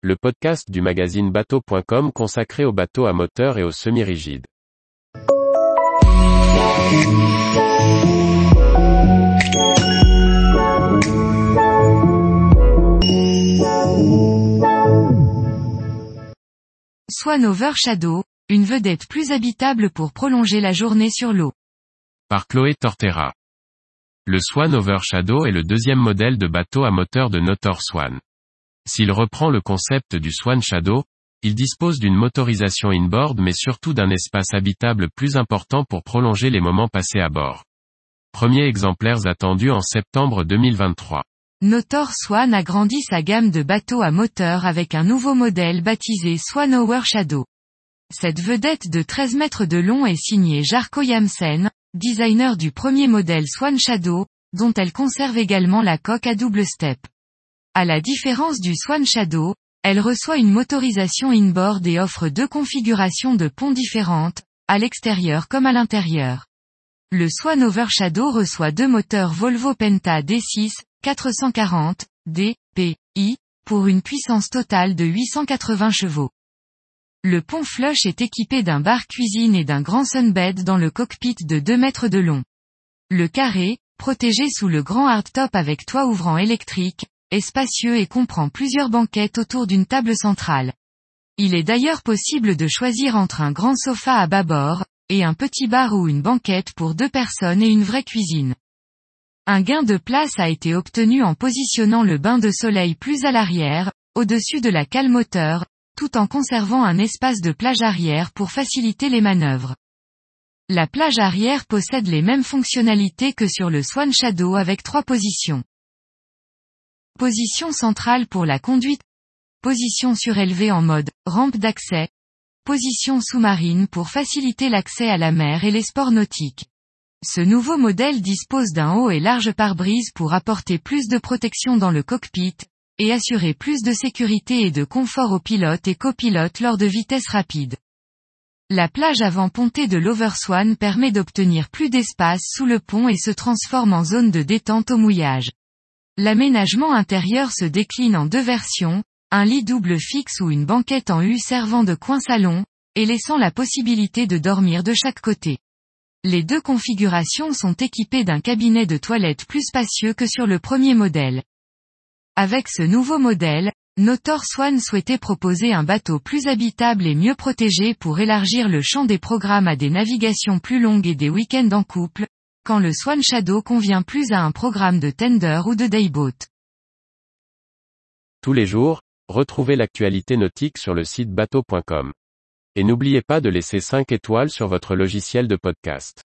le podcast du magazine bateau.com consacré aux bateaux à moteur et aux semi-rigides. Swan Over Shadow, une vedette plus habitable pour prolonger la journée sur l'eau. Par Chloé Tortera. Le Swan Overshadow est le deuxième modèle de bateau à moteur de Notor Swan. S'il reprend le concept du Swan Shadow, il dispose d'une motorisation inboard mais surtout d'un espace habitable plus important pour prolonger les moments passés à bord. Premiers exemplaires attendus en septembre 2023. Notor Swan agrandit sa gamme de bateaux à moteur avec un nouveau modèle baptisé Swan Overshadow. Cette vedette de 13 mètres de long est signée Jarko Yamsen, designer du premier modèle Swan Shadow, dont elle conserve également la coque à double step. À la différence du Swan Shadow, elle reçoit une motorisation inboard et offre deux configurations de pont différentes, à l'extérieur comme à l'intérieur. Le Swan Overshadow reçoit deux moteurs Volvo Penta D6, 440, D, P, I, pour une puissance totale de 880 chevaux. Le pont flush est équipé d'un bar cuisine et d'un grand sunbed dans le cockpit de 2 mètres de long. Le carré, protégé sous le grand hardtop avec toit ouvrant électrique, est spacieux et comprend plusieurs banquettes autour d'une table centrale. Il est d'ailleurs possible de choisir entre un grand sofa à bâbord, et un petit bar ou une banquette pour deux personnes et une vraie cuisine. Un gain de place a été obtenu en positionnant le bain de soleil plus à l'arrière, au-dessus de la cale moteur, tout en conservant un espace de plage arrière pour faciliter les manœuvres. La plage arrière possède les mêmes fonctionnalités que sur le Swan Shadow avec trois positions. Position centrale pour la conduite. Position surélevée en mode rampe d'accès. Position sous-marine pour faciliter l'accès à la mer et les sports nautiques. Ce nouveau modèle dispose d'un haut et large pare-brise pour apporter plus de protection dans le cockpit, et assurer plus de sécurité et de confort aux pilotes et copilotes lors de vitesses rapides. La plage avant pontée de l'Overswan permet d'obtenir plus d'espace sous le pont et se transforme en zone de détente au mouillage. L'aménagement intérieur se décline en deux versions, un lit double fixe ou une banquette en U servant de coin salon, et laissant la possibilité de dormir de chaque côté. Les deux configurations sont équipées d'un cabinet de toilette plus spacieux que sur le premier modèle. Avec ce nouveau modèle, Notor Swan souhaitait proposer un bateau plus habitable et mieux protégé pour élargir le champ des programmes à des navigations plus longues et des week-ends en couple, quand le Swan Shadow convient plus à un programme de tender ou de dayboat. Tous les jours, retrouvez l'actualité nautique sur le site bateau.com. Et n'oubliez pas de laisser 5 étoiles sur votre logiciel de podcast.